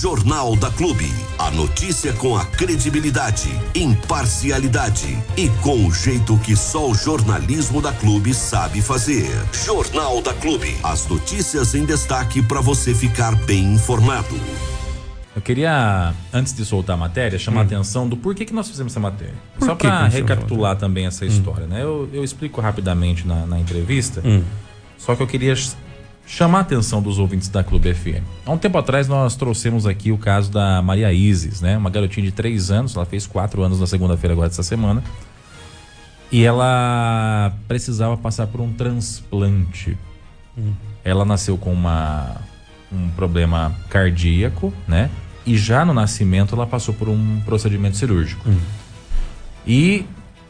Jornal da Clube. A notícia com a credibilidade, imparcialidade e com o jeito que só o jornalismo da Clube sabe fazer. Jornal da Clube. As notícias em destaque para você ficar bem informado. Eu queria, antes de soltar a matéria, chamar hum. a atenção do porquê que nós fizemos essa matéria. Por Só para recapitular também essa hum. história, né? Eu, eu explico rapidamente na, na entrevista, hum. só que eu queria chamar a atenção dos ouvintes da Clube FM. Há um tempo atrás nós trouxemos aqui o caso da Maria Isis, né? Uma garotinha de 3 anos, ela fez 4 anos na segunda-feira agora dessa semana. E ela precisava passar por um transplante. Hum. Ela nasceu com uma, um problema cardíaco, né? e já no nascimento ela passou por um procedimento cirúrgico. Hum. E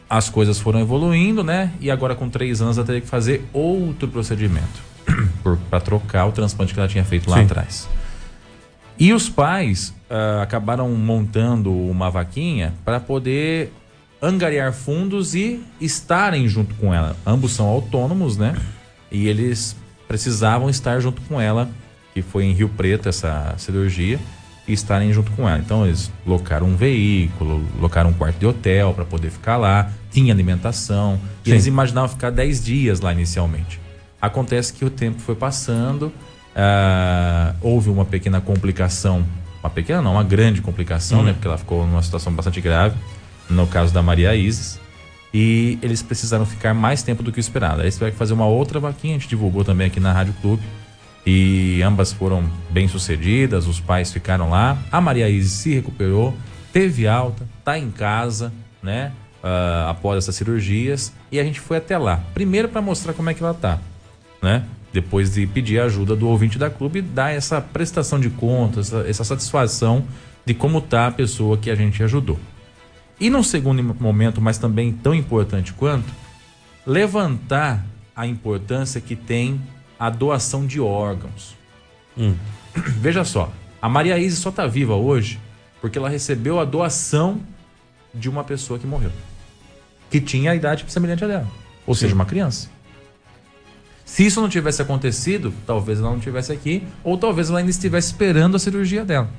as coisas foram evoluindo, né? E agora com três anos ela teve que fazer outro procedimento para trocar o transplante que ela tinha feito lá Sim. atrás. E os pais uh, acabaram montando uma vaquinha para poder angariar fundos e estarem junto com ela. Ambos são autônomos, né? E eles precisavam estar junto com ela, que foi em Rio Preto essa cirurgia e estarem junto com ela. Então eles locaram um veículo, locaram um quarto de hotel para poder ficar lá, tinha alimentação, e eles imaginavam ficar 10 dias lá inicialmente. Acontece que o tempo foi passando, uh, houve uma pequena complicação, uma pequena não, uma grande complicação, hum. né? Porque ela ficou numa situação bastante grave, no caso da Maria Isis. E eles precisaram ficar mais tempo do que o esperado. Aí eles tiveram que fazer uma outra vaquinha, a gente divulgou também aqui na Rádio Clube e ambas foram bem sucedidas, os pais ficaram lá. A Maria Isis se recuperou, teve alta, tá em casa, né? Uh, após essas cirurgias e a gente foi até lá. Primeiro para mostrar como é que ela tá, né? Depois de pedir a ajuda do ouvinte da clube, dar essa prestação de contas, essa, essa satisfação de como tá a pessoa que a gente ajudou. E no segundo momento, mas também tão importante quanto, levantar a importância que tem a doação de órgãos. Hum. Veja só, a Maria Isis só está viva hoje porque ela recebeu a doação de uma pessoa que morreu. Que tinha a idade semelhante a dela. Ou Sim. seja, uma criança. Se isso não tivesse acontecido, talvez ela não estivesse aqui, ou talvez ela ainda estivesse esperando a cirurgia dela.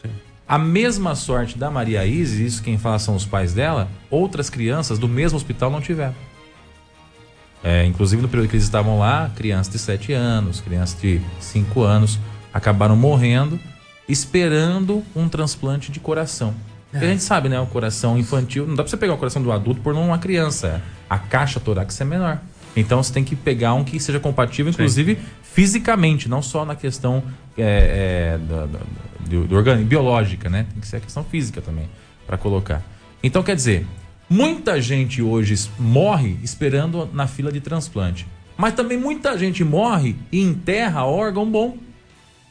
Sim. A mesma sorte da Maria Isis, isso quem fala são os pais dela, outras crianças do mesmo hospital não tiveram. É, inclusive no período que eles estavam lá, crianças de 7 anos, crianças de 5 anos acabaram morrendo esperando um transplante de coração. É. a gente sabe, né? O coração infantil, não dá pra você pegar o coração do adulto por uma criança. A caixa torácica é menor. Então você tem que pegar um que seja compatível, inclusive Sim. fisicamente, não só na questão é, é, do, do, do organismo, biológica, né? Tem que ser a questão física também para colocar. Então quer dizer, Muita gente hoje morre esperando na fila de transplante. Mas também muita gente morre e enterra órgão bom.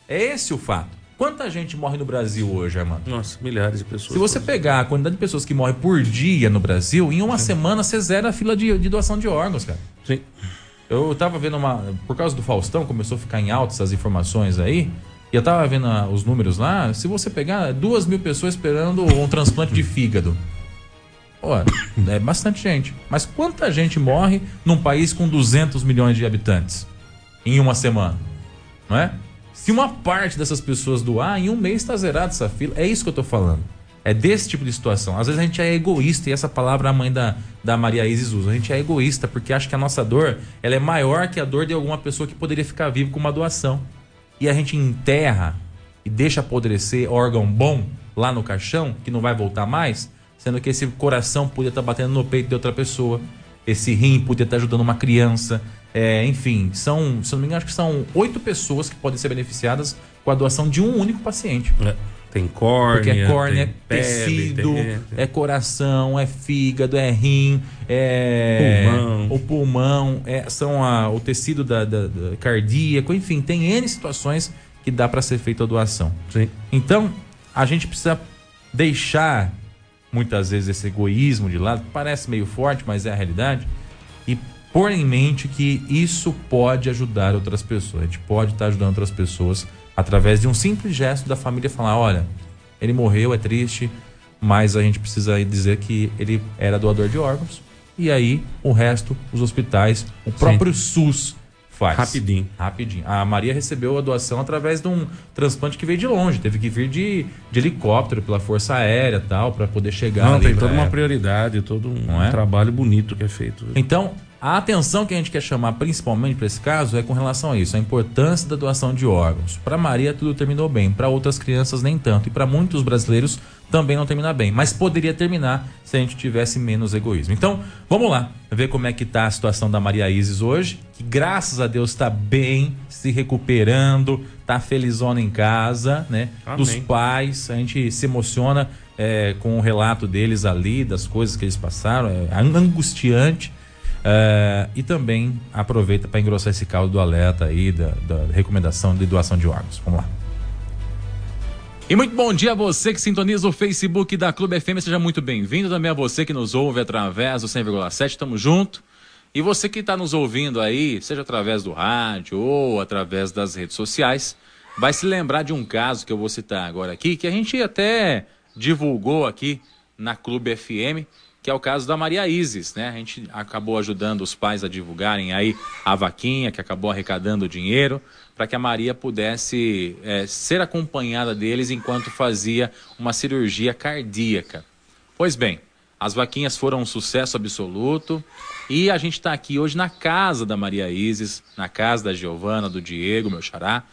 É esse o fato. Quanta gente morre no Brasil hoje, Armando? Nossa, milhares de pessoas. Se você pegar a quantidade de pessoas que morrem por dia no Brasil, em uma Sim. semana você zera a fila de, de, doação de órgãos, cara. Sim. Eu tava vendo uma. Por causa do Faustão, começou a ficar em alta essas informações aí. E eu tava vendo os números lá. Se você pegar duas mil pessoas esperando um transplante de fígado. Pô, é bastante gente. Mas quanta gente morre num país com 200 milhões de habitantes em uma semana? Não é? Se uma parte dessas pessoas doar, em um mês está zerada essa fila. É isso que eu estou falando. É desse tipo de situação. Às vezes a gente é egoísta, e essa palavra a mãe da, da Maria Isis usa. A gente é egoísta porque acha que a nossa dor ela é maior que a dor de alguma pessoa que poderia ficar viva com uma doação. E a gente enterra e deixa apodrecer órgão bom lá no caixão, que não vai voltar mais, sendo que esse coração podia estar batendo no peito de outra pessoa, esse rim podia estar ajudando uma criança, é, enfim, são, se não me engano, acho que são oito pessoas que podem ser beneficiadas com a doação de um único paciente. É. Tem córnea, Porque é córnea, é tecido, tem, tem. é coração, é fígado, é rim, é pulmão. o pulmão, é, são a, o tecido da, da, da, cardíaco, enfim, tem N situações que dá para ser feita a doação. Sim. Então, a gente precisa deixar muitas vezes esse egoísmo de lado, parece meio forte, mas é a realidade, pôr em mente que isso pode ajudar outras pessoas. A gente pode estar ajudando outras pessoas através de um simples gesto da família falar: olha, ele morreu, é triste, mas a gente precisa dizer que ele era doador de órgãos. E aí, o resto, os hospitais, o próprio Sim. SUS Faz. Rapidinho. Rapidinho. A Maria recebeu a doação através de um transplante que veio de longe. Teve que vir de, de helicóptero pela Força Aérea tal, para poder chegar. Não, tem toda uma prioridade, todo um, é? trabalho bonito que é feito. Então, a atenção que a gente quer chamar principalmente para esse caso é com relação a isso, a importância da doação de órgãos. Para Maria tudo terminou bem, para outras crianças nem tanto e para muitos brasileiros também não termina bem, mas poderia terminar se a gente tivesse menos egoísmo. Então, vamos lá, ver como é que tá a situação da Maria Isis hoje, que graças a Deus está bem, se recuperando, tá felizona em casa, né? Amém. Dos pais, a gente se emociona é, com o relato deles ali, das coisas que eles passaram, é angustiante Uh, e também aproveita para engrossar esse caldo do alerta aí, da, da recomendação de doação de órgãos. Vamos lá. E muito bom dia a você que sintoniza o Facebook da Clube FM, seja muito bem-vindo. Também a você que nos ouve através do 100,7, estamos junto. E você que está nos ouvindo aí, seja através do rádio ou através das redes sociais, vai se lembrar de um caso que eu vou citar agora aqui, que a gente até divulgou aqui na Clube FM, que é o caso da Maria Isis, né? A gente acabou ajudando os pais a divulgarem aí a vaquinha, que acabou arrecadando dinheiro, para que a Maria pudesse é, ser acompanhada deles enquanto fazia uma cirurgia cardíaca. Pois bem, as vaquinhas foram um sucesso absoluto e a gente está aqui hoje na casa da Maria Isis, na casa da Giovana, do Diego, meu xará,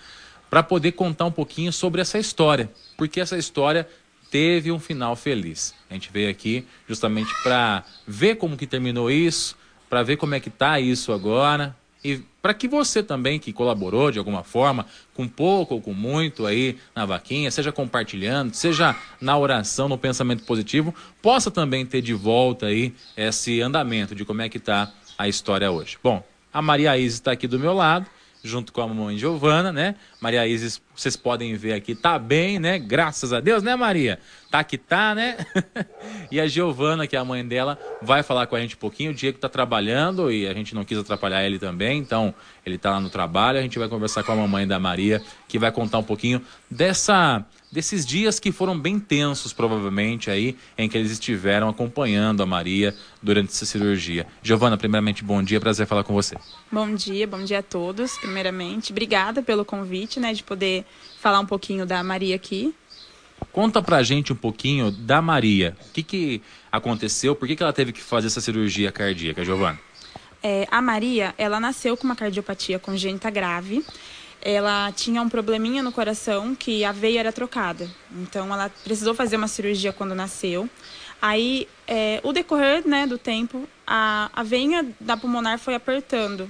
para poder contar um pouquinho sobre essa história, porque essa história teve um final feliz. A gente veio aqui justamente para ver como que terminou isso, para ver como é que tá isso agora e para que você também que colaborou de alguma forma, com pouco ou com muito aí na vaquinha, seja compartilhando, seja na oração, no pensamento positivo, possa também ter de volta aí esse andamento de como é que tá a história hoje. Bom, a Maria Isa está aqui do meu lado junto com a mamãe Giovana, né? Maria Isis, vocês podem ver aqui, tá bem, né? Graças a Deus, né, Maria? Tá que tá, né? e a Giovana, que é a mãe dela, vai falar com a gente um pouquinho. O Diego tá trabalhando e a gente não quis atrapalhar ele também, então ele tá lá no trabalho. A gente vai conversar com a mamãe da Maria, que vai contar um pouquinho dessa desses dias que foram bem tensos, provavelmente, aí, em que eles estiveram acompanhando a Maria durante essa cirurgia. Giovana, primeiramente, bom dia, prazer falar com você. Bom dia, bom dia a todos, primeiramente. Obrigada pelo convite, né, de poder falar um pouquinho da Maria aqui. Conta pra gente um pouquinho da Maria. O que, que aconteceu? Por que, que ela teve que fazer essa cirurgia cardíaca, Giovana? É, a Maria, ela nasceu com uma cardiopatia congênita grave ela tinha um probleminha no coração que a veia era trocada. Então ela precisou fazer uma cirurgia quando nasceu. Aí, é, o decorrer né, do tempo, a, a veia da pulmonar foi apertando.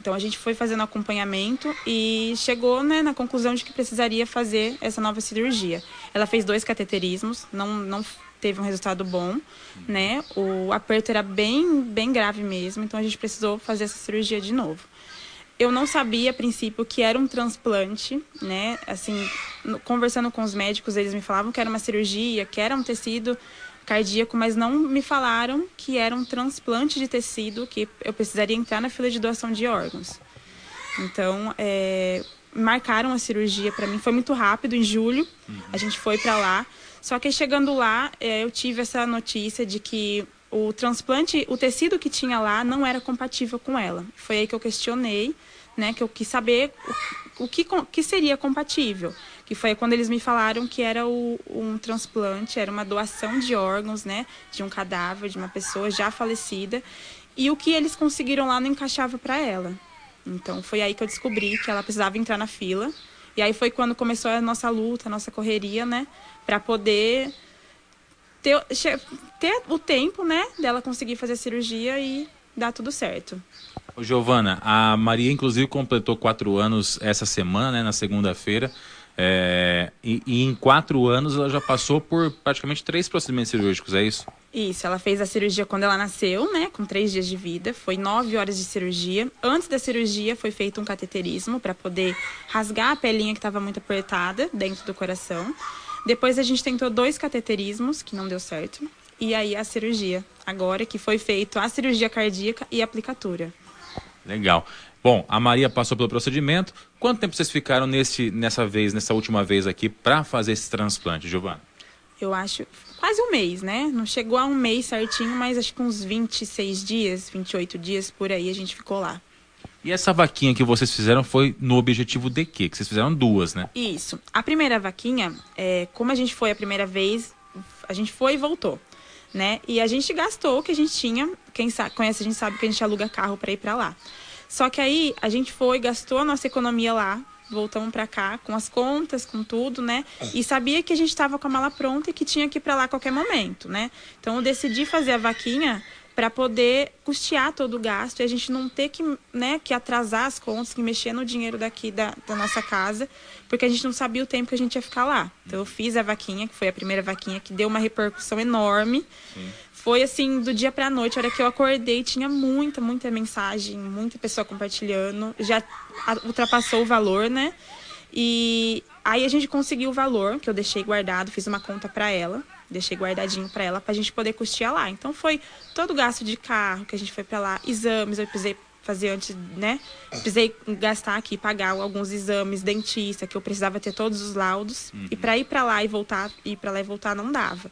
Então a gente foi fazendo acompanhamento e chegou né, na conclusão de que precisaria fazer essa nova cirurgia. Ela fez dois cateterismos, não, não teve um resultado bom, né? O aperto era bem, bem grave mesmo, então a gente precisou fazer essa cirurgia de novo eu não sabia a princípio que era um transplante, né? Assim, conversando com os médicos, eles me falavam que era uma cirurgia, que era um tecido cardíaco, mas não me falaram que era um transplante de tecido, que eu precisaria entrar na fila de doação de órgãos. Então, é, marcaram a cirurgia para mim, foi muito rápido, em julho, a gente foi para lá. Só que chegando lá, é, eu tive essa notícia de que o transplante, o tecido que tinha lá não era compatível com ela. Foi aí que eu questionei, né, que eu quis saber o, o que, que seria compatível. Que foi quando eles me falaram que era o, um transplante, era uma doação de órgãos, né, de um cadáver de uma pessoa já falecida, e o que eles conseguiram lá não encaixava para ela. Então foi aí que eu descobri que ela precisava entrar na fila. E aí foi quando começou a nossa luta, a nossa correria, né, para poder ter, ter o tempo, né, dela conseguir fazer a cirurgia e dar tudo certo. Ô, Giovana, a Maria inclusive completou quatro anos essa semana, né, na segunda-feira. É, e, e, em quatro anos ela já passou por praticamente três procedimentos cirúrgicos, é isso? Isso, ela fez a cirurgia quando ela nasceu, né, com três dias de vida. Foi nove horas de cirurgia. Antes da cirurgia foi feito um cateterismo para poder rasgar a pelinha que estava muito apertada dentro do coração. Depois a gente tentou dois cateterismos, que não deu certo. E aí a cirurgia, agora que foi feito a cirurgia cardíaca e a aplicatura. Legal. Bom, a Maria passou pelo procedimento. Quanto tempo vocês ficaram nesse, nessa vez, nessa última vez aqui, para fazer esse transplante, Giovana? Eu acho quase um mês, né? Não chegou a um mês certinho, mas acho que uns 26 dias, 28 dias por aí a gente ficou lá. E essa vaquinha que vocês fizeram foi no objetivo de quê? Que vocês fizeram duas, né? Isso. A primeira vaquinha, é, como a gente foi a primeira vez, a gente foi e voltou, né? E a gente gastou o que a gente tinha. Quem sabe, conhece a gente sabe que a gente aluga carro para ir para lá. Só que aí a gente foi, gastou a nossa economia lá, voltamos para cá com as contas, com tudo, né? E sabia que a gente estava com a mala pronta e que tinha que ir para lá a qualquer momento, né? Então eu decidi fazer a vaquinha para poder custear todo o gasto e a gente não ter que, né, que atrasar as contas, que mexer no dinheiro daqui da, da nossa casa, porque a gente não sabia o tempo que a gente ia ficar lá. Então eu fiz a vaquinha, que foi a primeira vaquinha, que deu uma repercussão enorme. Sim. Foi assim, do dia para a noite, a hora que eu acordei, tinha muita, muita mensagem, muita pessoa compartilhando, já ultrapassou o valor, né? E aí a gente conseguiu o valor, que eu deixei guardado, fiz uma conta para ela deixei guardadinho para ela para a gente poder custear lá. Então foi todo o gasto de carro que a gente foi para lá, exames, eu precisei fazer antes, né? Precisei gastar aqui, pagar alguns exames, dentista, que eu precisava ter todos os laudos. Uhum. E para ir para lá e voltar, ir para lá e voltar não dava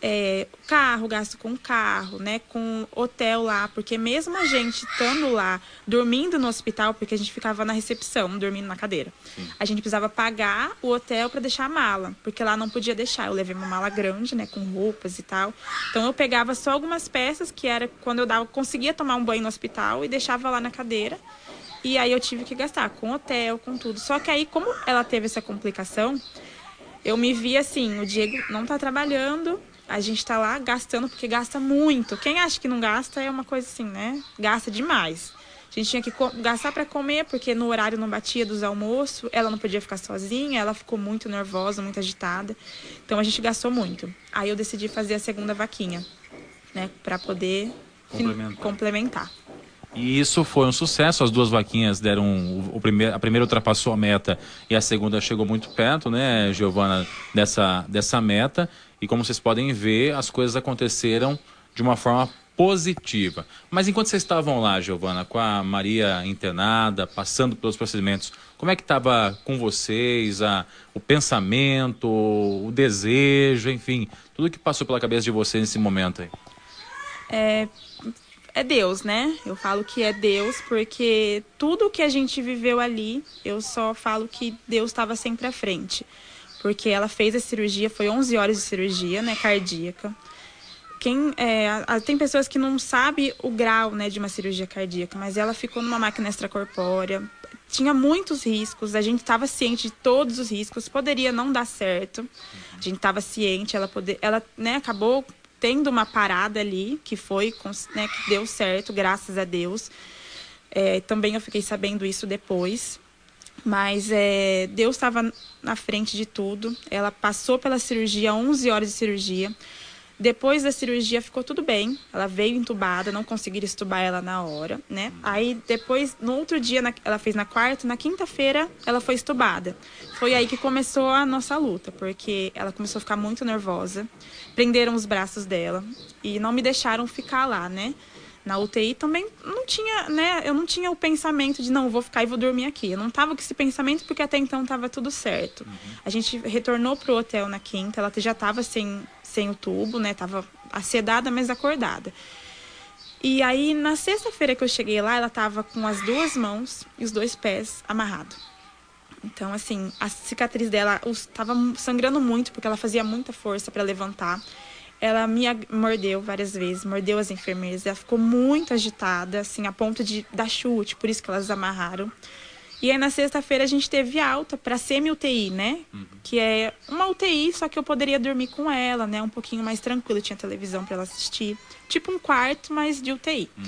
é, carro, gasto com carro, né, com hotel lá, porque mesmo a gente estando lá, dormindo no hospital, porque a gente ficava na recepção, dormindo na cadeira, Sim. a gente precisava pagar o hotel para deixar a mala, porque lá não podia deixar. Eu levei uma mala grande, né, com roupas e tal. Então eu pegava só algumas peças que era quando eu dava, conseguia tomar um banho no hospital e deixava lá na cadeira. E aí eu tive que gastar com hotel, com tudo. Só que aí como ela teve essa complicação, eu me vi assim, o Diego não tá trabalhando, a gente tá lá gastando porque gasta muito. Quem acha que não gasta é uma coisa assim, né? Gasta demais. A gente tinha que gastar para comer porque no horário não batia dos almoços, ela não podia ficar sozinha, ela ficou muito nervosa, muito agitada. Então a gente gastou muito. Aí eu decidi fazer a segunda vaquinha, né, para poder complementar. complementar. E isso foi um sucesso. As duas vaquinhas deram. O, primeiro, a primeira ultrapassou a meta e a segunda chegou muito perto, né, Giovana, dessa, dessa meta. E como vocês podem ver, as coisas aconteceram de uma forma positiva. Mas enquanto vocês estavam lá, Giovana, com a Maria internada, passando pelos procedimentos, como é que estava com vocês a, o pensamento, o desejo, enfim, tudo que passou pela cabeça de vocês nesse momento aí? É, é Deus, né? Eu falo que é Deus porque tudo que a gente viveu ali, eu só falo que Deus estava sempre à frente porque ela fez a cirurgia, foi 11 horas de cirurgia, né, cardíaca. Quem, é, tem pessoas que não sabem o grau né, de uma cirurgia cardíaca, mas ela ficou numa máquina extracorpórea, tinha muitos riscos, a gente estava ciente de todos os riscos, poderia não dar certo, a gente estava ciente, ela, poder, ela né, acabou tendo uma parada ali, que foi, né, que deu certo, graças a Deus. É, também eu fiquei sabendo isso depois. Mas é, Deus estava na frente de tudo. Ela passou pela cirurgia, 11 horas de cirurgia. Depois da cirurgia ficou tudo bem. Ela veio entubada, não conseguiram estubar ela na hora, né? Aí depois, no outro dia, na, ela fez na quarta, na quinta-feira ela foi estubada. Foi aí que começou a nossa luta, porque ela começou a ficar muito nervosa. Prenderam os braços dela e não me deixaram ficar lá, né? Na UTI também não tinha, né? Eu não tinha o pensamento de não, vou ficar e vou dormir aqui. Eu não tava com esse pensamento porque até então tava tudo certo. Uhum. A gente retornou pro hotel na quinta, ela já tava sem, sem o tubo, né? Tava acedada, mas acordada. E aí na sexta-feira que eu cheguei lá, ela tava com as duas mãos e os dois pés amarrados. Então, assim, a cicatriz dela estava sangrando muito porque ela fazia muita força para levantar ela me mordeu várias vezes, mordeu as enfermeiras. Ela ficou muito agitada, assim, a ponto de dar chute, por isso que elas amarraram. E aí na sexta-feira a gente teve alta para semi-UTI, né? Uhum. Que é uma UTI, só que eu poderia dormir com ela, né? Um pouquinho mais tranquilo, tinha televisão para ela assistir. Tipo um quarto, mas de UTI. Uhum.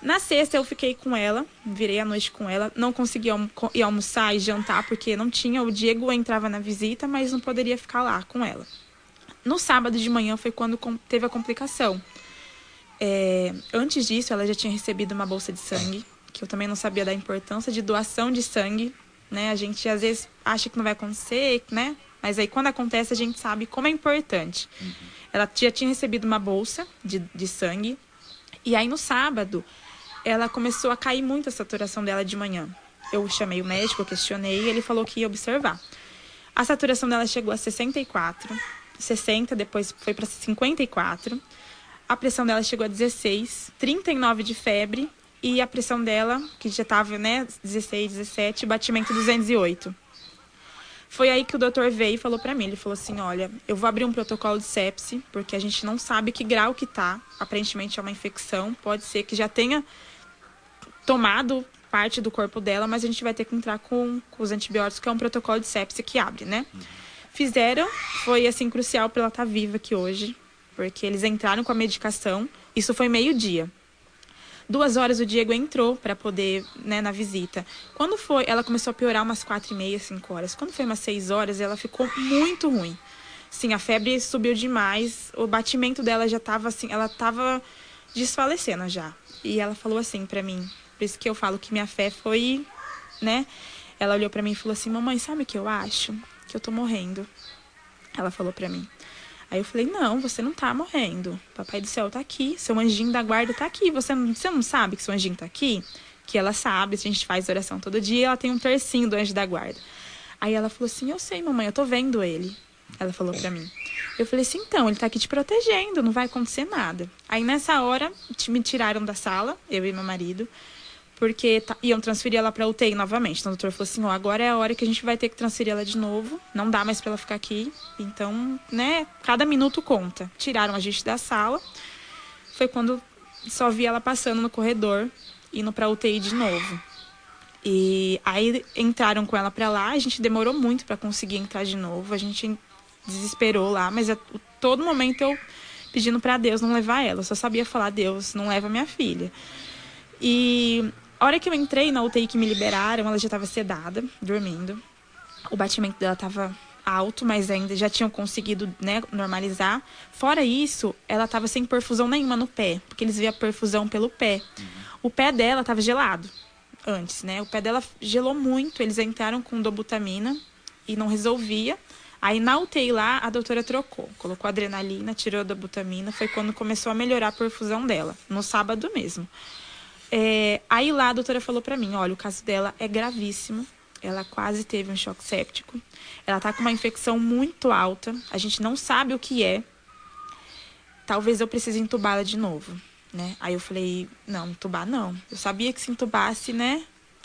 Na sexta eu fiquei com ela, virei a noite com ela, não consegui ir almoçar e jantar porque não tinha, o Diego entrava na visita, mas não poderia ficar lá com ela. No sábado de manhã foi quando teve a complicação. É, antes disso, ela já tinha recebido uma bolsa de sangue, que eu também não sabia da importância de doação de sangue. Né? A gente às vezes acha que não vai acontecer, né? Mas aí quando acontece, a gente sabe como é importante. Uhum. Ela já tinha recebido uma bolsa de, de sangue. E aí no sábado, ela começou a cair muito a saturação dela de manhã. Eu chamei o médico, questionei, e ele falou que ia observar. A saturação dela chegou a 64 60, depois foi para 54. A pressão dela chegou a 16, 39 de febre e a pressão dela, que já estava, né, 16, 17, batimento 208. Foi aí que o doutor veio e falou para mim, ele falou assim, olha, eu vou abrir um protocolo de sepse, porque a gente não sabe que grau que tá, aparentemente é uma infecção, pode ser que já tenha tomado parte do corpo dela, mas a gente vai ter que entrar com, com os antibióticos, que é um protocolo de sepse que abre, né? Fizeram, foi assim crucial para ela estar tá viva aqui hoje, porque eles entraram com a medicação, isso foi meio-dia. Duas horas o Diego entrou para poder, né, na visita. Quando foi, ela começou a piorar umas quatro e meia, cinco horas. Quando foi umas seis horas, ela ficou muito ruim. Sim, a febre subiu demais, o batimento dela já tava assim, ela tava desfalecendo já. E ela falou assim para mim, por isso que eu falo que minha fé foi, né? Ela olhou para mim e falou assim: "Mamãe, sabe o que eu acho? Que eu tô morrendo". Ela falou para mim. Aí eu falei: Não, você não tá morrendo. Papai do céu tá aqui. Seu anjinho da guarda tá aqui. Você não, você não sabe que seu anjinho tá aqui? Que ela sabe, a gente faz oração todo dia. Ela tem um tercinho do anjo da guarda. Aí ela falou assim: Eu sei, mamãe, eu tô vendo ele. Ela falou pra mim. Eu falei assim: Então, ele tá aqui te protegendo, não vai acontecer nada. Aí nessa hora, me tiraram da sala, eu e meu marido porque iam transferir ela para UTI novamente. Então o doutor falou assim: ó, agora é a hora que a gente vai ter que transferir ela de novo, não dá mais para ela ficar aqui. Então, né, cada minuto conta. Tiraram a gente da sala. Foi quando só vi ela passando no corredor, indo para UTI de novo. E aí entraram com ela para lá, a gente demorou muito para conseguir entrar de novo, a gente desesperou lá, mas a todo momento eu pedindo para Deus não levar ela, eu só sabia falar: Deus, não leva minha filha. E a hora que eu entrei na UTI que me liberaram, ela já estava sedada, dormindo. O batimento dela estava alto, mas ainda já tinham conseguido né, normalizar. Fora isso, ela estava sem perfusão nenhuma no pé, porque eles viam perfusão pelo pé. O pé dela estava gelado antes, né? O pé dela gelou muito, eles entraram com dobutamina e não resolvia. Aí na UTI lá, a doutora trocou, colocou adrenalina, tirou a dobutamina, foi quando começou a melhorar a perfusão dela, no sábado mesmo. É, aí lá a doutora falou para mim, olha, o caso dela é gravíssimo. Ela quase teve um choque séptico. Ela tá com uma infecção muito alta. A gente não sabe o que é. Talvez eu precise entubá-la de novo, né? Aí eu falei, não, entubar não. Eu sabia que se entubasse, né?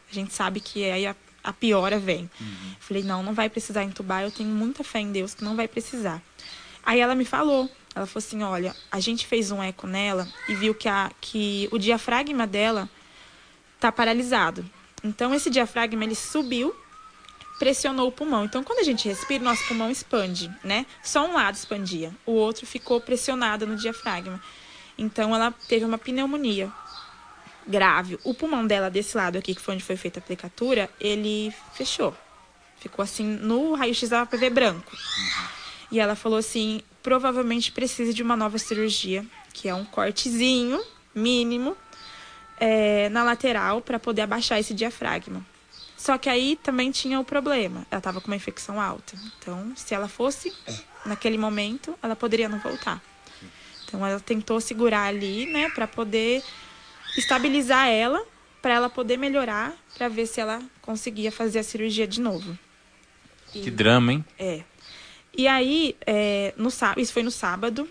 A gente sabe que aí a, a piora vem. Uhum. Falei, não, não vai precisar entubar. Eu tenho muita fé em Deus que não vai precisar. Aí ela me falou, ela falou assim: olha, a gente fez um eco nela e viu que, a, que o diafragma dela tá paralisado. Então, esse diafragma ele subiu, pressionou o pulmão. Então, quando a gente respira, nosso pulmão expande, né? Só um lado expandia, o outro ficou pressionado no diafragma. Então, ela teve uma pneumonia grave. O pulmão dela, desse lado aqui, que foi onde foi feita a aplicatura, ele fechou. Ficou assim, no raio-x dava pra ver branco. E ela falou assim: provavelmente precise de uma nova cirurgia, que é um cortezinho mínimo é, na lateral para poder abaixar esse diafragma. Só que aí também tinha o problema, ela estava com uma infecção alta. Então, se ela fosse naquele momento, ela poderia não voltar. Então, ela tentou segurar ali, né, para poder estabilizar ela, para ela poder melhorar, para ver se ela conseguia fazer a cirurgia de novo. E, que drama, hein? É. E aí, é, no, isso foi no sábado.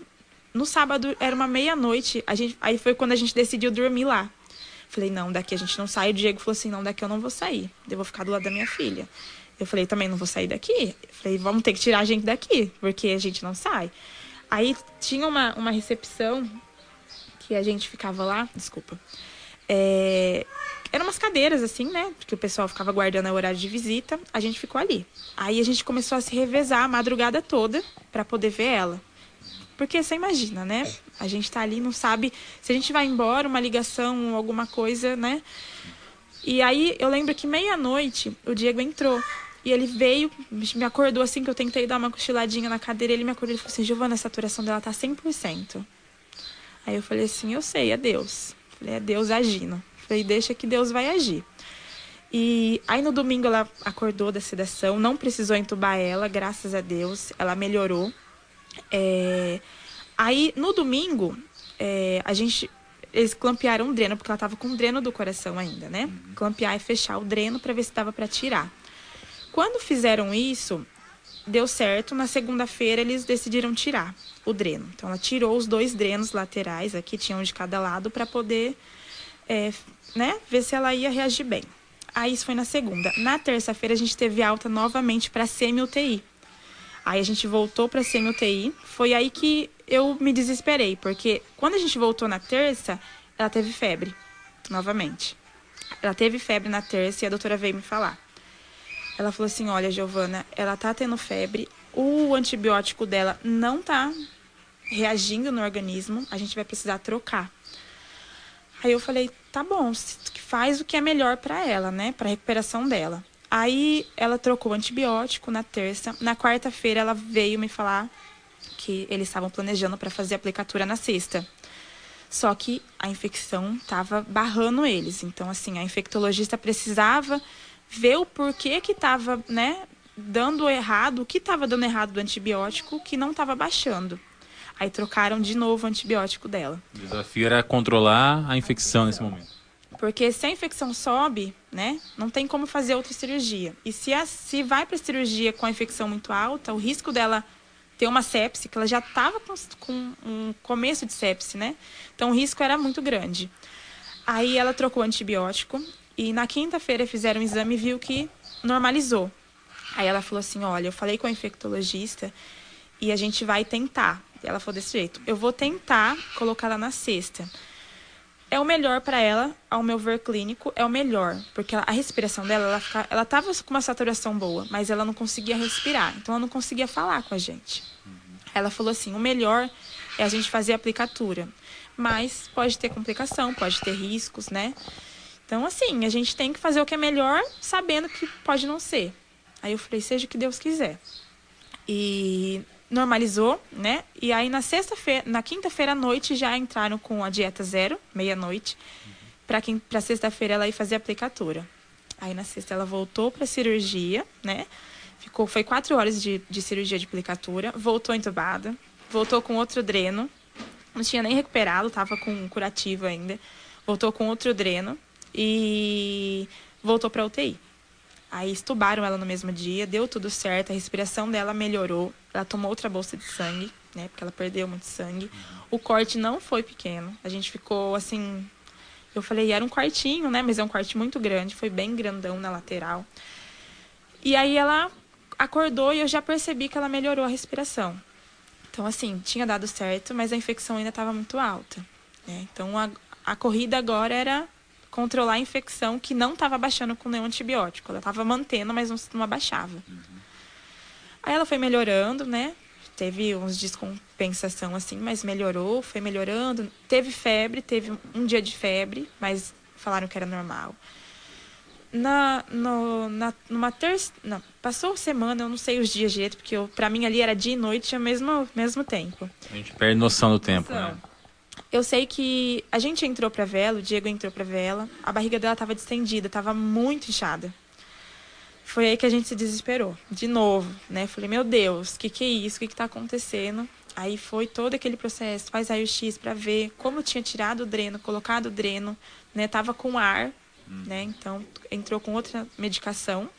No sábado era uma meia-noite. Aí foi quando a gente decidiu dormir lá. Falei, não, daqui a gente não sai. O Diego falou assim: não, daqui eu não vou sair. Eu vou ficar do lado da minha filha. Eu falei, também não vou sair daqui. Eu falei, vamos ter que tirar a gente daqui, porque a gente não sai. Aí tinha uma, uma recepção que a gente ficava lá, desculpa. É, eram umas cadeiras, assim, né? Porque o pessoal ficava guardando o horário de visita. A gente ficou ali. Aí a gente começou a se revezar a madrugada toda para poder ver ela. Porque você imagina, né? A gente tá ali, não sabe se a gente vai embora, uma ligação, alguma coisa, né? E aí eu lembro que meia-noite o Diego entrou. E ele veio, me acordou assim que eu tentei dar uma cochiladinha na cadeira. Ele me acordou e falou assim: Giovana, a saturação dela tá 100%. Aí eu falei assim: Eu sei, é Deus. Falei: É Deus agindo. Falei, deixa que Deus vai agir. E aí no domingo ela acordou da sedação, não precisou entubar ela, graças a Deus, ela melhorou. É... Aí no domingo, é... a gente. Eles clampearam o dreno, porque ela tava com o dreno do coração ainda, né? Uhum. Clampear e fechar o dreno para ver se dava para tirar. Quando fizeram isso, deu certo. Na segunda-feira eles decidiram tirar o dreno. Então ela tirou os dois drenos laterais, aqui tinham um de cada lado, para poder é, né, ver se ela ia reagir bem. Aí isso foi na segunda. Na terça-feira a gente teve alta novamente para semi-UTI. Aí a gente voltou para semi-UTI. Foi aí que eu me desesperei, porque quando a gente voltou na terça, ela teve febre novamente. Ela teve febre na terça e a doutora veio me falar. Ela falou assim: "Olha, Giovana, ela tá tendo febre, o antibiótico dela não tá reagindo no organismo, a gente vai precisar trocar". Aí eu falei: "Tá bom, faz o que é melhor para ela, né, para recuperação dela". Aí ela trocou o antibiótico na terça. Na quarta-feira ela veio me falar que eles estavam planejando para fazer a aplicatura na sexta. Só que a infecção estava barrando eles. Então, assim, a infectologista precisava ver o porquê que estava, né, dando errado, o que estava dando errado do antibiótico que não estava baixando. Aí trocaram de novo o antibiótico dela. O desafio era controlar a infecção nesse momento. Porque se a infecção sobe, né, não tem como fazer outra cirurgia. E se, a, se vai para cirurgia com a infecção muito alta, o risco dela ter uma sepse, que ela já estava com, com, um começo de sepse, né? Então o risco era muito grande. Aí ela trocou antibiótico e na quinta-feira fizeram um exame e viu que normalizou. Aí ela falou assim: Olha, eu falei com a infectologista e a gente vai tentar. Ela falou desse jeito: Eu vou tentar colocar ela na sexta é o melhor para ela, ao meu ver clínico, é o melhor, porque a respiração dela, ela, fica, ela tava com uma saturação boa, mas ela não conseguia respirar, então ela não conseguia falar com a gente. Uhum. Ela falou assim: o melhor é a gente fazer a aplicatura, mas pode ter complicação, pode ter riscos, né? Então, assim, a gente tem que fazer o que é melhor, sabendo que pode não ser. Aí eu falei: seja o que Deus quiser. E normalizou, né? E aí na sexta-feira, na quinta-feira à noite já entraram com a dieta zero, meia-noite, uhum. para quem para sexta-feira ela ir fazer a aplicatura. Aí na sexta ela voltou para cirurgia, né? Ficou foi quatro horas de, de cirurgia de aplicatura, voltou entubada, voltou com outro dreno, não tinha nem recuperado, tava com curativo ainda, voltou com outro dreno e voltou para UTI. Aí estubaram ela no mesmo dia, deu tudo certo, a respiração dela melhorou. Ela tomou outra bolsa de sangue, né? Porque ela perdeu muito sangue. O corte não foi pequeno. A gente ficou assim. Eu falei, era um quartinho, né? Mas é um corte muito grande, foi bem grandão na lateral. E aí ela acordou e eu já percebi que ela melhorou a respiração. Então, assim, tinha dado certo, mas a infecção ainda estava muito alta. Né? Então, a, a corrida agora era controlar a infecção que não estava baixando com nenhum antibiótico. Ela estava mantendo, mas não, não abaixava. Uhum. Aí ela foi melhorando, né? Teve uns descompensação assim, mas melhorou, foi melhorando. Teve febre, teve um dia de febre, mas falaram que era normal. Na, no, na, numa terça. Não, passou semana, eu não sei os dias direito, porque para mim ali era dia e noite ao mesmo, mesmo tempo. A gente perde noção do tempo, né? Eu sei que a gente entrou pra vela, o Diego entrou pra vela, a barriga dela tava distendida, tava muito inchada. Foi aí que a gente se desesperou, de novo, né? Falei, meu Deus, o que, que é isso? O que, que tá acontecendo? Aí foi todo aquele processo, faz raio-x para ver como tinha tirado o dreno, colocado o dreno, né? Tava com ar, hum. né? Então entrou com outra medicação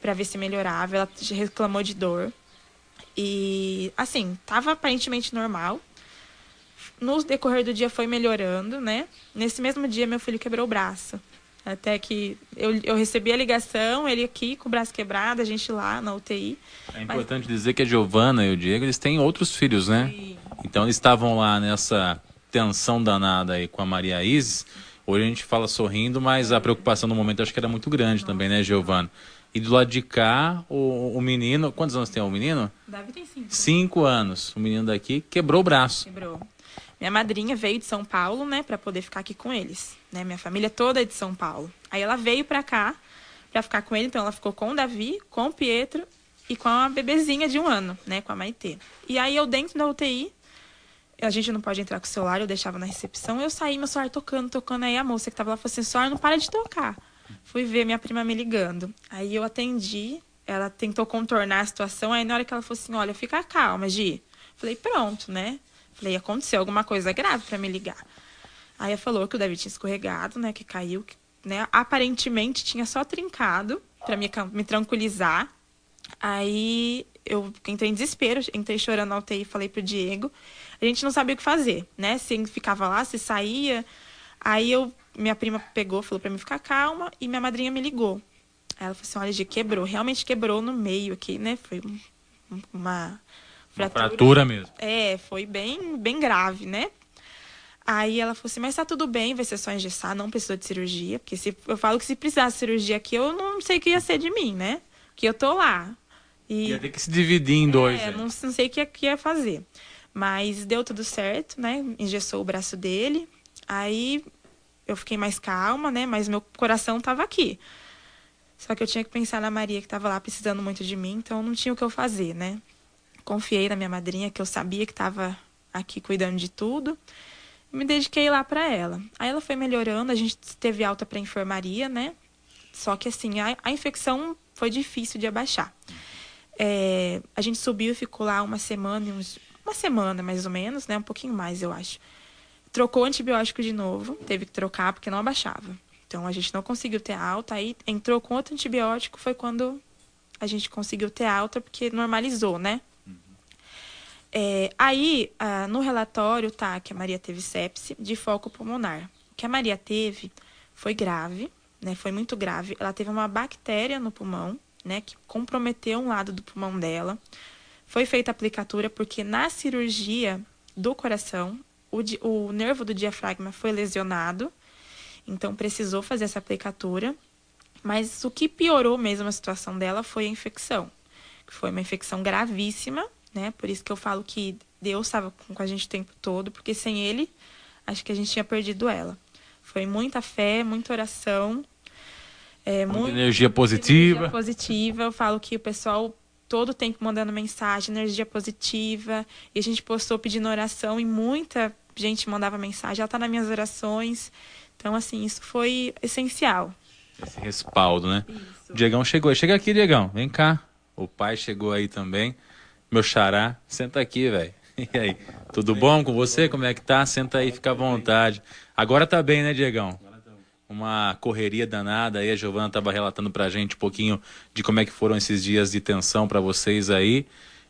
para ver se melhorava. Ela reclamou de dor. E assim, tava aparentemente normal, no decorrer do dia foi melhorando, né? Nesse mesmo dia, meu filho quebrou o braço. Até que eu, eu recebi a ligação, ele aqui com o braço quebrado, a gente lá na UTI. É importante Mas... dizer que a Giovana e o Diego, eles têm outros filhos, né? Sim. Então eles estavam lá nessa tensão danada aí com a Maria Isis. Hoje a gente fala sorrindo, mas a preocupação no momento acho que era muito grande Nossa. também, né, Giovana? E do lado de cá, o, o menino. Quantos anos tem o menino? Davi tem cinco. Cinco anos. O menino daqui quebrou o braço. Quebrou. Minha madrinha veio de São Paulo, né, para poder ficar aqui com eles, né? Minha família toda é de São Paulo. Aí ela veio para cá para ficar com ele, então ela ficou com o Davi, com o Pietro e com a bebezinha de um ano, né, com a Maitê. E aí eu dentro da UTI, a gente não pode entrar com o celular, eu deixava na recepção, eu saí meu celular tocando, tocando, aí a moça que tava lá falou assim, celular não para de tocar. Fui ver minha prima me ligando. Aí eu atendi, ela tentou contornar a situação, aí na hora que ela falou assim, olha, fica calma, Gi. Falei, pronto, né? Falei, aconteceu alguma coisa grave para me ligar. Aí ela falou que o David tinha escorregado, né? Que caiu, né? Aparentemente tinha só trincado para me, me tranquilizar. Aí eu entrei em desespero, entrei chorando na UTI e falei pro Diego. A gente não sabia o que fazer, né? Se ficava lá, se saía. Aí eu minha prima pegou, falou para mim ficar calma e minha madrinha me ligou. Aí ela falou assim: olha, G, quebrou. Realmente quebrou no meio aqui, né? Foi uma fratura. Fratura mesmo. É, foi bem, bem grave, né? Aí ela falou assim, mas tá tudo bem, vai ser só engessar, não precisou de cirurgia. Porque se, eu falo que se precisasse de cirurgia aqui, eu não sei o que ia ser de mim, né? Que eu tô lá. E, ia ter que se dividir em dois. É, não, não sei o que ia, que ia fazer. Mas deu tudo certo, né? Engessou o braço dele. Aí eu fiquei mais calma, né? Mas meu coração tava aqui. Só que eu tinha que pensar na Maria, que estava lá precisando muito de mim, então não tinha o que eu fazer, né? Confiei na minha madrinha, que eu sabia que estava aqui cuidando de tudo. Me dediquei lá para ela. Aí ela foi melhorando, a gente teve alta para enfermaria, né? Só que assim, a, a infecção foi difícil de abaixar. É, a gente subiu e ficou lá uma semana, uns, uma semana mais ou menos, né? Um pouquinho mais, eu acho. Trocou antibiótico de novo, teve que trocar porque não abaixava. Então a gente não conseguiu ter alta, aí entrou com outro antibiótico, foi quando a gente conseguiu ter alta, porque normalizou, né? É, aí, ah, no relatório, tá, que a Maria teve sepse de foco pulmonar. O que a Maria teve foi grave, né? Foi muito grave. Ela teve uma bactéria no pulmão, né? Que comprometeu um lado do pulmão dela. Foi feita a aplicatura porque na cirurgia do coração, o, o nervo do diafragma foi lesionado então precisou fazer essa aplicatura. Mas o que piorou mesmo a situação dela foi a infecção, foi uma infecção gravíssima, né? Por isso que eu falo que Deus estava com a gente o tempo todo, porque sem ele, acho que a gente tinha perdido ela. Foi muita fé, muita oração, é, muita, muita energia positiva. Energia positiva. Eu falo que o pessoal todo o tempo mandando mensagem, energia positiva. E a gente postou pedindo oração e muita gente mandava mensagem. Ela tá nas minhas orações. Então, assim, isso foi essencial. Esse respaldo, né? Isso. O Diegão chegou. Chega aqui, Diegão. Vem cá. O pai chegou aí também. Meu xará. Senta aqui, velho. E aí? Tudo bom com você? Como é que tá? Senta aí, fica à vontade. Agora tá bem, né, Diegão? Uma correria danada aí. A Giovana tava relatando pra gente um pouquinho de como é que foram esses dias de tensão para vocês aí.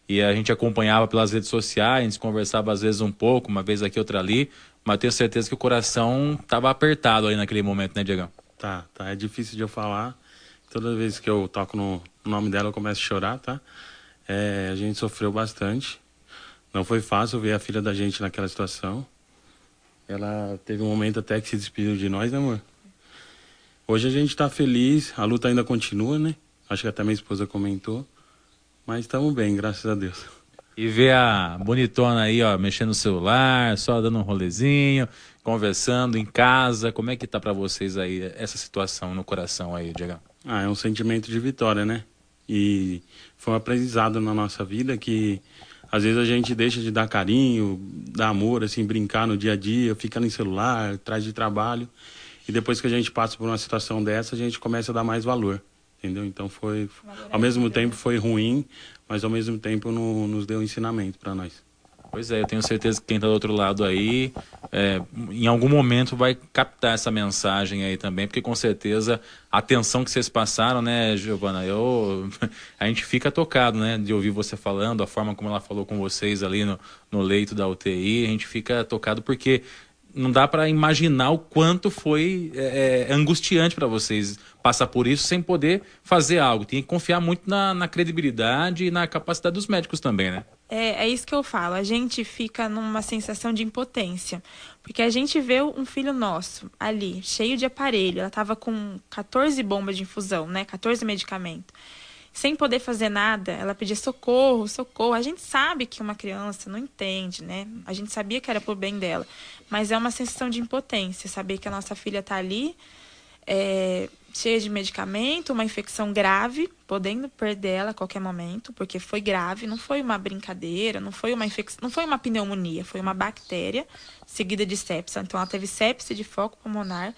E a gente acompanhava pelas redes sociais, a gente conversava às vezes um pouco, uma vez aqui, outra ali. Mas tenho certeza que o coração estava apertado aí naquele momento, né, Diego? Tá, tá. É difícil de eu falar. Toda vez que eu toco no nome dela, eu começo a chorar, tá? É, a gente sofreu bastante. Não foi fácil ver a filha da gente naquela situação. Ela teve um momento até que se despediu de nós, né, amor? Hoje a gente tá feliz, a luta ainda continua, né? Acho que até minha esposa comentou. Mas estamos bem, graças a Deus. E ver a bonitona aí, ó, mexendo no celular, só dando um rolezinho, conversando em casa. Como é que tá para vocês aí essa situação no coração aí, Diego? Ah, é um sentimento de vitória, né? E foi um aprendizado na nossa vida que às vezes a gente deixa de dar carinho, dar amor, assim, brincar no dia a dia, fica no celular, atrás de trabalho. E depois que a gente passa por uma situação dessa, a gente começa a dar mais valor entendeu? Então foi, ao mesmo tempo foi ruim, mas ao mesmo tempo no, nos deu um ensinamento para nós. Pois é, eu tenho certeza que quem está do outro lado aí, é, em algum momento vai captar essa mensagem aí também, porque com certeza a atenção que vocês passaram, né, Giovana, eu, a gente fica tocado, né, de ouvir você falando, a forma como ela falou com vocês ali no, no leito da UTI, a gente fica tocado porque não dá para imaginar o quanto foi é, é angustiante para vocês passar por isso sem poder fazer algo. Tem que confiar muito na, na, credibilidade e na capacidade dos médicos também, né? É, é isso que eu falo. A gente fica numa sensação de impotência. Porque a gente vê um filho nosso ali, cheio de aparelho. Ela estava com 14 bombas de infusão, né? 14 medicamentos sem poder fazer nada, ela pedia socorro, socorro. A gente sabe que uma criança não entende, né? A gente sabia que era por bem dela, mas é uma sensação de impotência saber que a nossa filha está ali, é, cheia de medicamento, uma infecção grave, podendo perder ela a qualquer momento, porque foi grave, não foi uma brincadeira, não foi uma infecção, não foi uma pneumonia, foi uma bactéria seguida de sepsia. Então ela teve sepsia de foco pulmonar.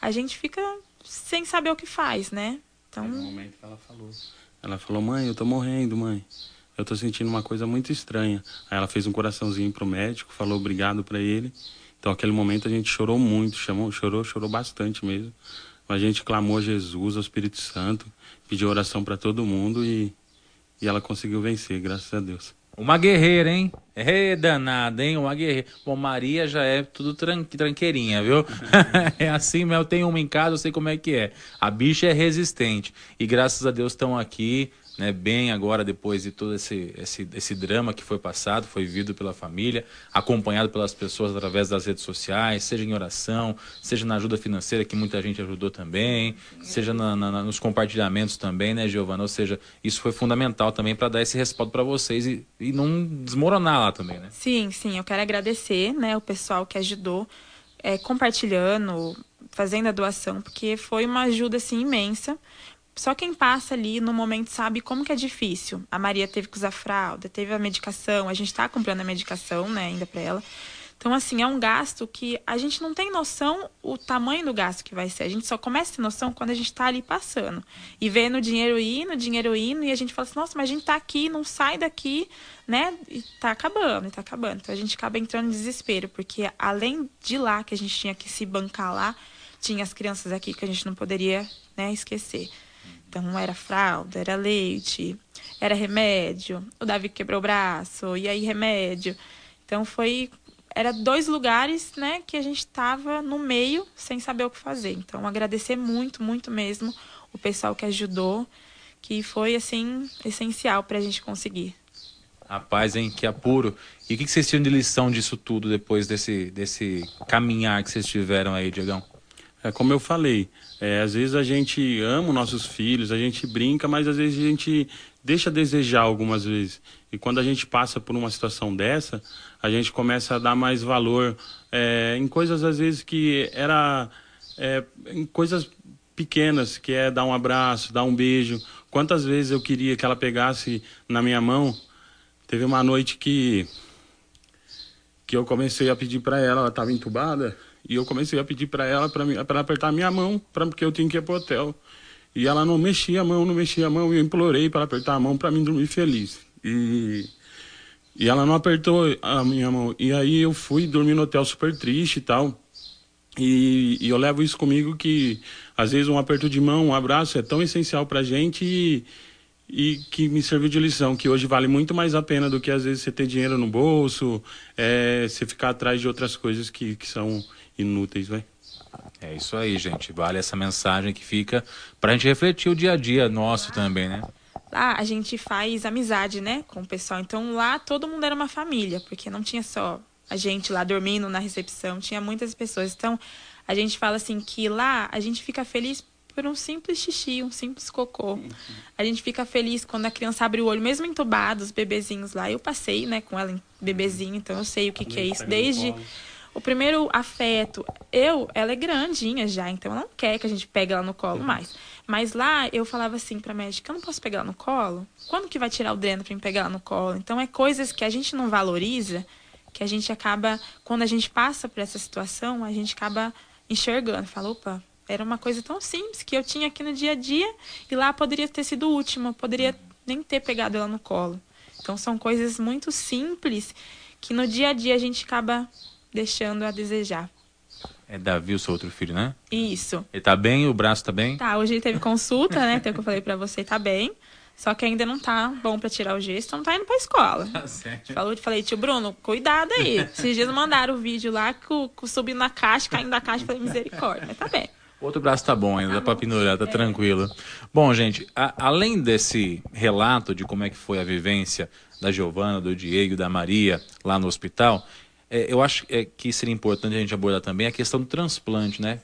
A gente fica sem saber o que faz, né? Então, no momento que ela falou ela falou: Mãe, eu tô morrendo, mãe. Eu tô sentindo uma coisa muito estranha. Aí ela fez um coraçãozinho pro médico, falou obrigado para ele. Então, aquele momento a gente chorou muito, chamou, chorou, chorou bastante mesmo. A gente clamou a Jesus, ao Espírito Santo, pediu oração para todo mundo e, e ela conseguiu vencer, graças a Deus. Uma guerreira, hein? É danada, hein? Uma guerreira. Bom, Maria já é tudo tran tranqueirinha, viu? é assim, mas eu tenho uma em casa, eu sei como é que é. A bicha é resistente. E graças a Deus estão aqui né, bem agora depois de todo esse, esse, esse drama que foi passado, foi vivido pela família, acompanhado pelas pessoas através das redes sociais, seja em oração, seja na ajuda financeira que muita gente ajudou também, seja na, na, nos compartilhamentos também, né, Giovana? Ou seja, isso foi fundamental também para dar esse respaldo para vocês e, e não desmoronar lá também, né? Sim, sim, eu quero agradecer, né, o pessoal que ajudou, é, compartilhando, fazendo a doação, porque foi uma ajuda assim imensa só quem passa ali no momento sabe como que é difícil. A Maria teve que usar fralda, teve a medicação, a gente está comprando a medicação, né, ainda para ela. Então, assim, é um gasto que a gente não tem noção o tamanho do gasto que vai ser. A gente só começa a ter noção quando a gente está ali passando. E vendo o dinheiro indo, o dinheiro indo, e a gente fala assim, nossa, mas a gente está aqui, não sai daqui, né? E tá acabando, e tá acabando. Então a gente acaba entrando em desespero, porque além de lá que a gente tinha que se bancar lá, tinha as crianças aqui que a gente não poderia né, esquecer. Então era fralda, era leite, era remédio. O Davi quebrou o braço, e aí remédio. Então foi era dois lugares, né, que a gente estava no meio sem saber o que fazer. Então agradecer muito, muito mesmo o pessoal que ajudou, que foi assim essencial para a gente conseguir. Rapaz, hein, que apuro. E o que vocês tiram de lição disso tudo depois desse, desse caminhar que vocês tiveram aí, Diegão? É como eu falei, é, às vezes a gente ama nossos filhos, a gente brinca, mas às vezes a gente deixa a desejar algumas vezes. E quando a gente passa por uma situação dessa, a gente começa a dar mais valor é, em coisas às vezes que era é, em coisas pequenas, que é dar um abraço, dar um beijo. Quantas vezes eu queria que ela pegasse na minha mão? Teve uma noite que que eu comecei a pedir para ela, ela estava entubada. E eu comecei a pedir para ela para apertar minha mão, pra, porque eu tinha que ir pro hotel. E ela não mexia a mão, não mexia a mão. E eu implorei para apertar a mão para mim dormir feliz. E, e ela não apertou a minha mão. E aí eu fui dormir no hotel super triste e tal. E, e eu levo isso comigo que às vezes um aperto de mão, um abraço é tão essencial para gente e, e que me serviu de lição, que hoje vale muito mais a pena do que às vezes você ter dinheiro no bolso, é, você ficar atrás de outras coisas que, que são inúteis, vai. É isso aí, gente. Vale essa mensagem que fica pra gente refletir o dia a dia nosso também, né? Lá a gente faz amizade, né, com o pessoal. Então lá todo mundo era uma família, porque não tinha só a gente lá dormindo na recepção, tinha muitas pessoas. Então a gente fala assim que lá a gente fica feliz por um simples xixi, um simples cocô. A gente fica feliz quando a criança abre o olho, mesmo entubado, os bebezinhos lá. Eu passei, né, com ela em bebezinho, então eu sei o que, que é isso. Desde o primeiro afeto, eu, ela é grandinha já, então ela não quer que a gente pegue ela no colo uhum. mais. Mas lá eu falava assim pra médica, eu não posso pegar ela no colo? Quando que vai tirar o dreno pra me pegar ela no colo? Então é coisas que a gente não valoriza, que a gente acaba, quando a gente passa por essa situação, a gente acaba enxergando. Fala, opa, era uma coisa tão simples que eu tinha aqui no dia a dia e lá poderia ter sido o último, poderia nem ter pegado ela no colo. Então são coisas muito simples que no dia a dia a gente acaba deixando a desejar. É Davi, o seu outro filho, né? Isso. Ele tá bem? O braço tá bem? Tá, hoje ele teve consulta, né? Então, que eu falei pra você, tá bem. Só que ainda não tá bom para tirar o gesso, então não tá indo pra escola. Tá certo. Falou, falei, tio Bruno, cuidado aí. Esses dias mandaram o vídeo lá, com, com subindo na caixa, caindo da caixa, falei, misericórdia, mas tá bem. O outro braço tá bom ainda, tá dá pra pendurar, tá é. tranquilo. Bom, gente, a, além desse relato de como é que foi a vivência da Giovana, do Diego, da Maria lá no hospital, é, eu acho é, que seria importante a gente abordar também a questão do transplante, né?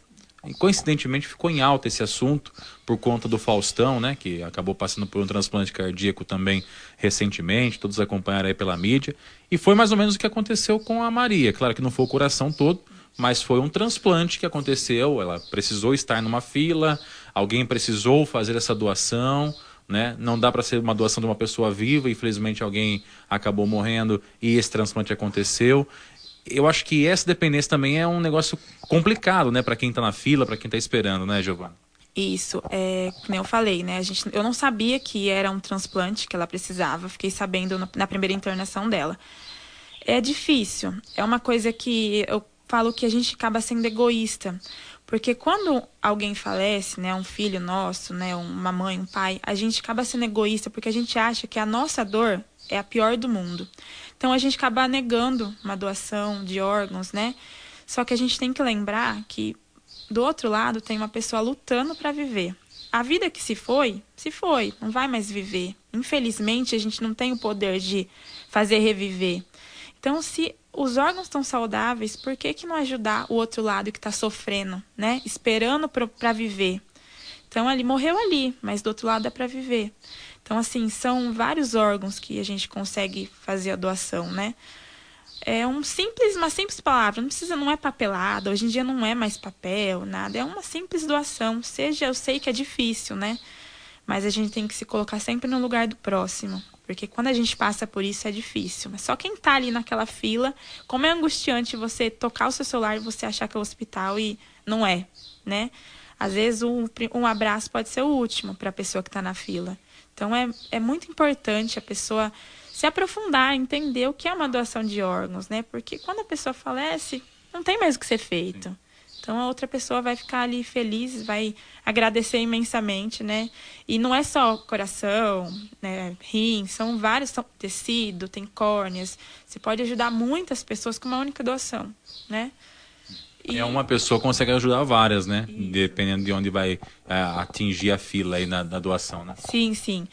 Coincidentemente ficou em alta esse assunto por conta do Faustão, né? Que acabou passando por um transplante cardíaco também recentemente, todos acompanharam aí pela mídia. E foi mais ou menos o que aconteceu com a Maria. Claro que não foi o coração todo, mas foi um transplante que aconteceu. Ela precisou estar numa fila, alguém precisou fazer essa doação. Né? Não dá para ser uma doação de uma pessoa viva, infelizmente alguém acabou morrendo e esse transplante aconteceu eu acho que essa dependência também é um negócio complicado, né, para quem está na fila, para quem está esperando, né, Giovana? Isso, é, como eu falei, né? A gente, eu não sabia que era um transplante que ela precisava, fiquei sabendo na, na primeira internação dela. É difícil, é uma coisa que eu falo que a gente acaba sendo egoísta, porque quando alguém falece, né, um filho nosso, né, uma mãe, um pai, a gente acaba sendo egoísta porque a gente acha que a nossa dor é a pior do mundo. Então a gente acaba negando uma doação de órgãos, né? Só que a gente tem que lembrar que do outro lado tem uma pessoa lutando para viver. A vida que se foi, se foi, não vai mais viver. Infelizmente, a gente não tem o poder de fazer reviver. Então, se os órgãos estão saudáveis, por que, que não ajudar o outro lado que está sofrendo, né? Esperando para viver. Então, ele morreu ali, mas do outro lado é para viver. Então, assim, são vários órgãos que a gente consegue fazer a doação, né? É um simples, uma simples palavra, não precisa, não é papelada, hoje em dia não é mais papel, nada, é uma simples doação. Seja, eu sei que é difícil, né? Mas a gente tem que se colocar sempre no lugar do próximo. Porque quando a gente passa por isso é difícil. Mas só quem tá ali naquela fila, como é angustiante você tocar o seu celular e você achar que é o hospital e não é, né? Às vezes um, um abraço pode ser o último para a pessoa que está na fila. Então é, é muito importante a pessoa se aprofundar, entender o que é uma doação de órgãos, né? Porque quando a pessoa falece, não tem mais o que ser feito. Então a outra pessoa vai ficar ali feliz, vai agradecer imensamente, né? E não é só coração, né, rim, são vários, são tecido, tem córneas. Você pode ajudar muitas pessoas com uma única doação, né? E... É uma pessoa consegue ajudar várias, né? Isso. Dependendo de onde vai é, atingir a fila aí na, na doação, né? Sim, sim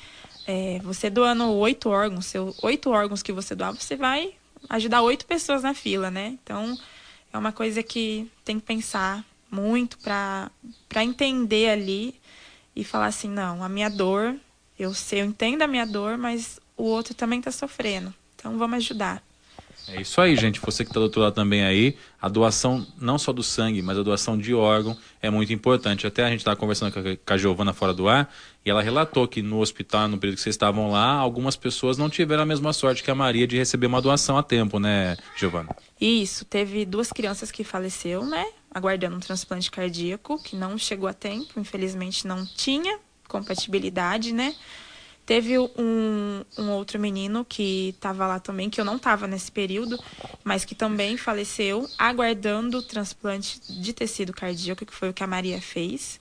é, você doando oito órgãos, seu, oito órgãos que você doar, você vai ajudar oito pessoas na fila, né? Então, é uma coisa que tem que pensar muito para entender ali e falar assim, não, a minha dor, eu sei, eu entendo a minha dor, mas o outro também está sofrendo. Então, vamos ajudar. É isso aí, gente. Você que está do outro lado também aí, a doação não só do sangue, mas a doação de órgão é muito importante. Até a gente estava conversando com a, Giovana fora do ar e ela relatou que no hospital, no período que vocês estavam lá, algumas pessoas não tiveram a mesma sorte que a Maria de receber uma doação a tempo, né, Giovana? Isso. Teve duas crianças que faleceram, né? Aguardando um transplante cardíaco, que não chegou a tempo. Infelizmente não tinha compatibilidade, né? Teve um, um outro menino que estava lá também, que eu não estava nesse período, mas que também faleceu, aguardando o transplante de tecido cardíaco, que foi o que a Maria fez.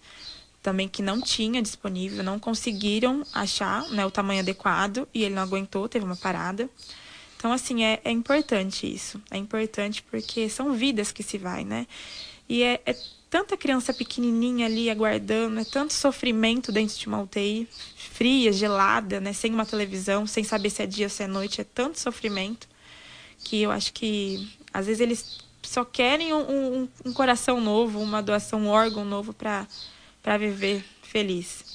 Também que não tinha disponível, não conseguiram achar né, o tamanho adequado e ele não aguentou, teve uma parada. Então, assim, é, é importante isso. É importante porque são vidas que se vai, né? E é, é tanta criança pequenininha ali aguardando, é tanto sofrimento dentro de uma UTI fria, gelada, né, sem uma televisão, sem saber se é dia ou se é noite, é tanto sofrimento que eu acho que às vezes eles só querem um, um, um coração novo, uma doação, um órgão novo para viver feliz.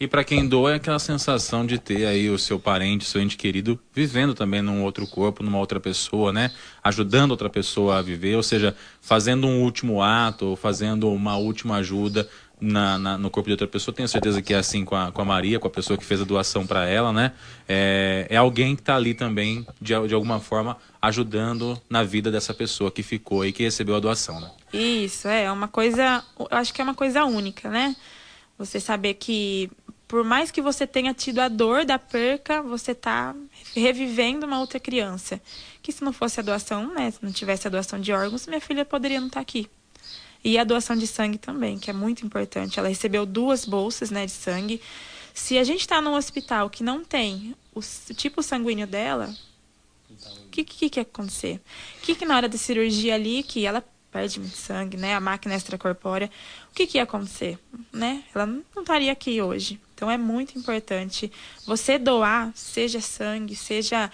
E para quem doa é aquela sensação de ter aí o seu parente, seu ente querido vivendo também num outro corpo, numa outra pessoa, né? Ajudando outra pessoa a viver, ou seja, fazendo um último ato, ou fazendo uma última ajuda na, na, no corpo de outra pessoa. Tenho certeza que é assim com a, com a Maria, com a pessoa que fez a doação para ela, né? É, é alguém que está ali também, de, de alguma forma, ajudando na vida dessa pessoa que ficou e que recebeu a doação, né? Isso, é uma coisa, eu acho que é uma coisa única, né? Você saber que por mais que você tenha tido a dor da perca, você está revivendo uma outra criança. Que se não fosse a doação, né, se não tivesse a doação de órgãos, minha filha poderia não estar tá aqui. E a doação de sangue também, que é muito importante. Ela recebeu duas bolsas, né, de sangue. Se a gente está num hospital que não tem o, tipo sanguíneo dela, o que, que, que ia acontecer? O que, que na hora da cirurgia ali, que ela perde muito sangue, né? A máquina extracorpórea, o que, que ia acontecer, né? Ela não estaria aqui hoje. Então é muito importante você doar, seja sangue, seja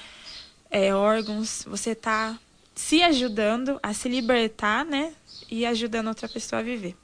é, órgãos, você está se ajudando a se libertar, né? E ajudando outra pessoa a viver.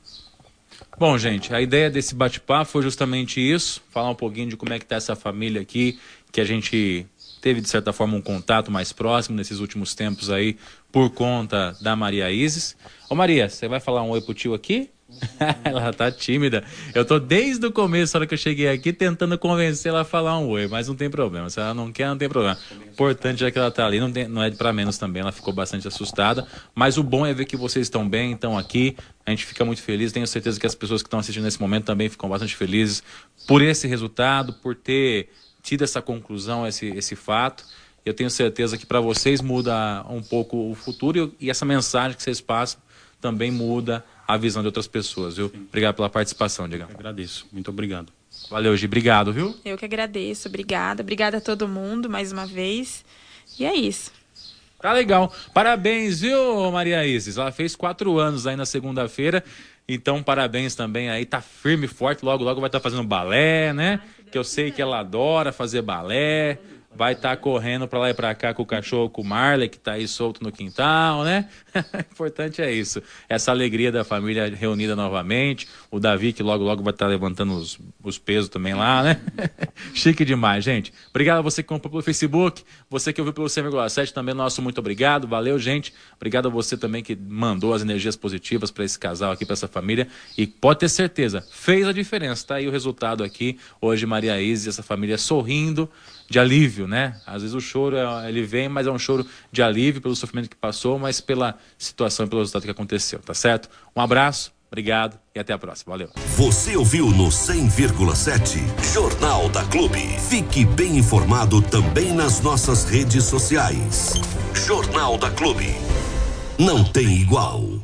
Bom, gente, a ideia desse bate-papo foi justamente isso, falar um pouquinho de como é que tá essa família aqui, que a gente teve de certa forma um contato mais próximo nesses últimos tempos aí por conta da Maria Isis. Ô Maria, você vai falar um oi pro tio aqui? ela tá tímida. Eu tô desde o começo, a hora que eu cheguei aqui, tentando convencer ela a falar um oi, mas não tem problema. Se ela não quer, não tem problema. O importante é que ela tá ali, não, tem, não é para menos também, ela ficou bastante assustada. Mas o bom é ver que vocês estão bem, estão aqui. A gente fica muito feliz. Tenho certeza que as pessoas que estão assistindo nesse momento também ficam bastante felizes por esse resultado, por ter tido essa conclusão, esse, esse fato. Eu tenho certeza que para vocês muda um pouco o futuro e, e essa mensagem que vocês passam também muda a visão de outras pessoas, viu? Sim. Obrigado pela participação, Diego. Agradeço. Muito obrigado. Valeu, Gi. Obrigado, viu? Eu que agradeço. Obrigada. Obrigada a todo mundo mais uma vez. E é isso. Tá legal. Parabéns, viu, Maria Isis? Ela fez quatro anos aí na segunda-feira. Então, parabéns também aí. Tá firme e forte. Logo, logo vai estar tá fazendo balé, né? Que eu sei que ela adora fazer balé vai estar tá correndo para lá e para cá com o cachorro, com o Marley, que está aí solto no quintal, né? importante é isso. Essa alegria da família reunida novamente. O Davi, que logo, logo vai estar levantando os, os pesos também lá, né? Chique demais, gente. Obrigado a você que comprou pelo Facebook, você que ouviu pelo 100,7 também, nosso muito obrigado. Valeu, gente. Obrigado a você também que mandou as energias positivas para esse casal aqui, para essa família. E pode ter certeza, fez a diferença. Tá aí o resultado aqui. Hoje, Maria Isis e essa família sorrindo de alívio, né? Às vezes o choro é, ele vem, mas é um choro de alívio pelo sofrimento que passou, mas pela situação e pelo resultado que aconteceu, tá certo? Um abraço, obrigado e até a próxima. Valeu. Você ouviu no 100,7 Jornal da Clube. Fique bem informado também nas nossas redes sociais. Jornal da Clube. Não tem igual.